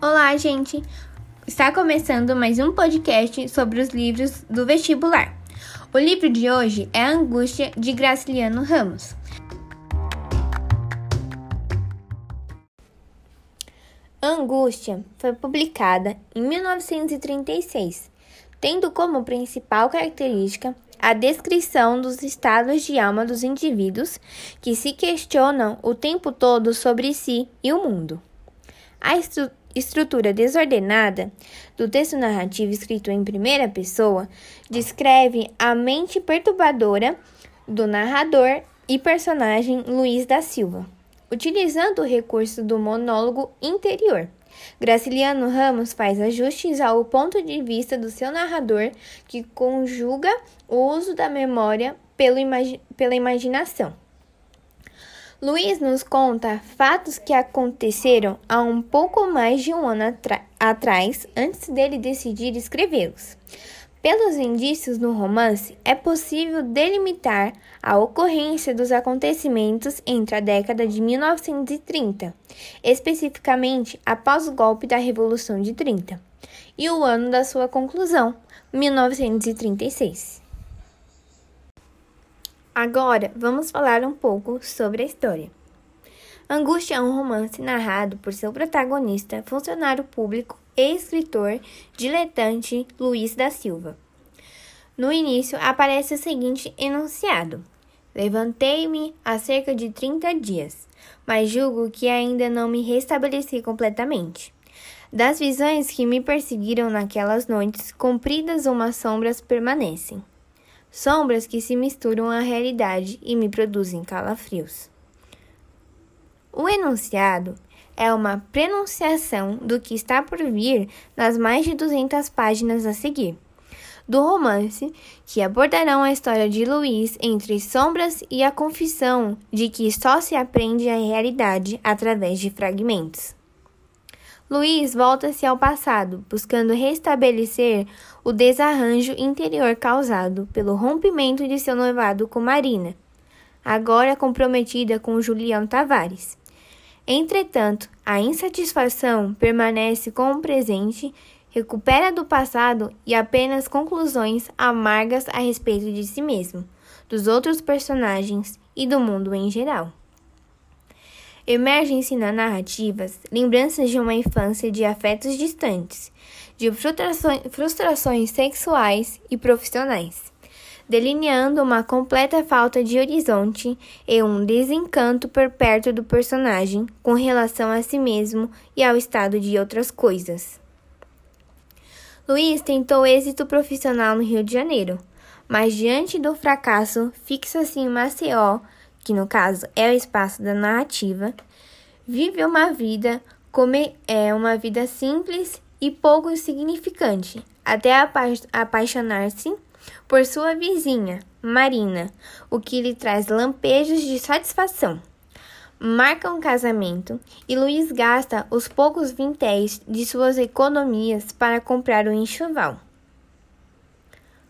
Olá, gente! Está começando mais um podcast sobre os livros do vestibular. O livro de hoje é Angústia de Graciliano Ramos. Angústia foi publicada em 1936, tendo como principal característica a descrição dos estados de alma dos indivíduos que se questionam o tempo todo sobre si e o mundo. A estrutura desordenada do texto narrativo escrito em primeira pessoa descreve a mente perturbadora do narrador e personagem Luiz da Silva, utilizando o recurso do monólogo interior. Graciliano Ramos faz ajustes ao ponto de vista do seu narrador, que conjuga o uso da memória pela imaginação. Luiz nos conta fatos que aconteceram há um pouco mais de um ano atrás, antes dele decidir escrevê-los. Pelos indícios no romance, é possível delimitar a ocorrência dos acontecimentos entre a década de 1930, especificamente após o golpe da Revolução de 30, e o ano da sua conclusão, 1936. Agora vamos falar um pouco sobre a história. Angústia é um romance narrado por seu protagonista, funcionário público e escritor diletante Luiz da Silva. No início aparece o seguinte enunciado: Levantei-me há cerca de 30 dias, mas julgo que ainda não me restabeleci completamente. Das visões que me perseguiram naquelas noites, compridas umas sombras permanecem sombras que se misturam à realidade e me produzem calafrios. O enunciado é uma prenunciação do que está por vir nas mais de 200 páginas a seguir do romance, que abordarão a história de Luiz entre sombras e a confissão de que só se aprende a realidade através de fragmentos. Luiz volta-se ao passado, buscando restabelecer o desarranjo interior causado pelo rompimento de seu noivado com Marina, agora comprometida com Julião Tavares. Entretanto, a insatisfação permanece com o presente, recupera do passado e apenas conclusões amargas a respeito de si mesmo, dos outros personagens e do mundo em geral. Emergem-se na narrativas lembranças de uma infância de afetos distantes, de frustrações, sexuais e profissionais, delineando uma completa falta de horizonte e um desencanto por perto do personagem com relação a si mesmo e ao estado de outras coisas. Luiz tentou êxito profissional no Rio de Janeiro, mas diante do fracasso, fixa-se em Maceió que no caso é o espaço da narrativa, vive uma vida como é uma vida simples e pouco significante, até apa apaixonar-se por sua vizinha, Marina, o que lhe traz lampejos de satisfação. Marca um casamento e Luiz gasta os poucos vintéis de suas economias para comprar o enxoval.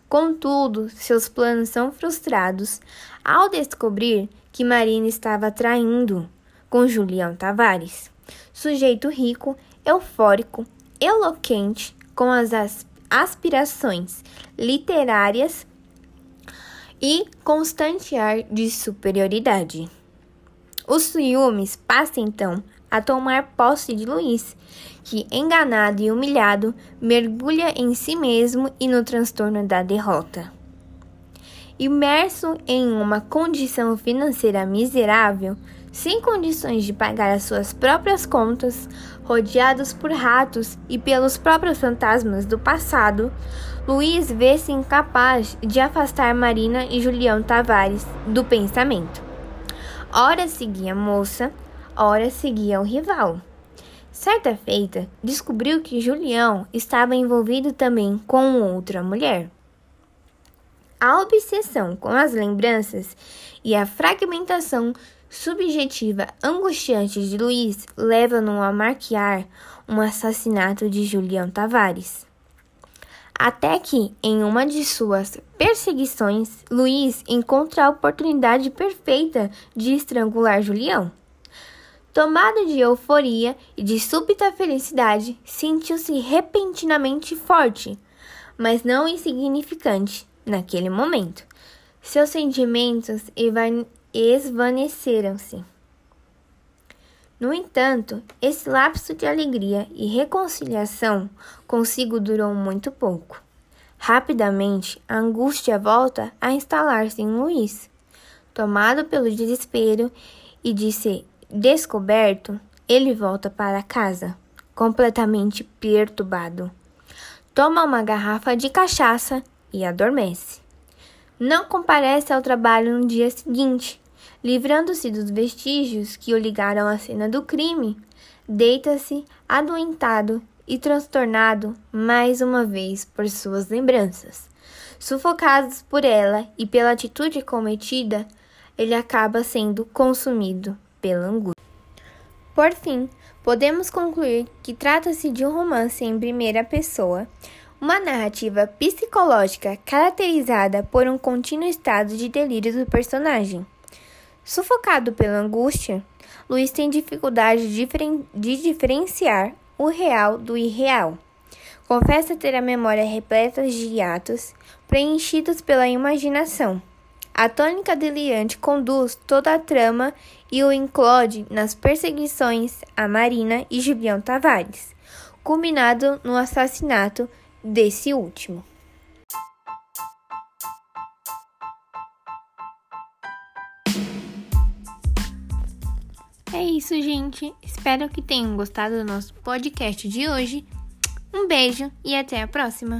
Contudo, seus planos são frustrados ao descobrir que Marina estava traindo com Julião Tavares, sujeito rico, eufórico, eloquente, com as aspirações literárias e constante ar de superioridade. Os ciúmes passam então a tomar posse de Luiz, que, enganado e humilhado, mergulha em si mesmo e no transtorno da derrota. Imerso em uma condição financeira miserável, sem condições de pagar as suas próprias contas, rodeados por ratos e pelos próprios fantasmas do passado, Luiz vê-se incapaz de afastar Marina e Julião Tavares do pensamento. Ora seguia a moça, ora seguia o rival. Certa feita, descobriu que Julião estava envolvido também com outra mulher. A obsessão com as lembranças e a fragmentação subjetiva angustiante de Luiz levam-no a marquear um assassinato de Julião Tavares. Até que, em uma de suas perseguições, Luiz encontra a oportunidade perfeita de estrangular Julião. Tomado de euforia e de súbita felicidade, sentiu-se repentinamente forte, mas não insignificante naquele momento. Seus sentimentos esvaneceram-se. No entanto, esse lapso de alegria e reconciliação consigo durou muito pouco. Rapidamente, a angústia volta a instalar-se em Luiz. Tomado pelo desespero e de ser descoberto, ele volta para casa, completamente perturbado. Toma uma garrafa de cachaça e adormece. Não comparece ao trabalho no dia seguinte, livrando-se dos vestígios que o ligaram à cena do crime. Deita-se adoentado e transtornado mais uma vez por suas lembranças. Sufocados por ela e pela atitude cometida, ele acaba sendo consumido pela angústia. Por fim, podemos concluir que trata-se de um romance em primeira pessoa, uma narrativa psicológica caracterizada por um contínuo estado de delírio do personagem. Sufocado pela angústia, Luiz tem dificuldade de, diferenciar o real do irreal. Confessa ter a memória repleta de atos preenchidos pela imaginação. A tônica delirante conduz toda a trama e o inclode nas perseguições a Marina e Julião Tavares, culminado no assassinato desse último. É isso, gente. Espero que tenham gostado do nosso podcast de hoje. Um beijo e até a próxima!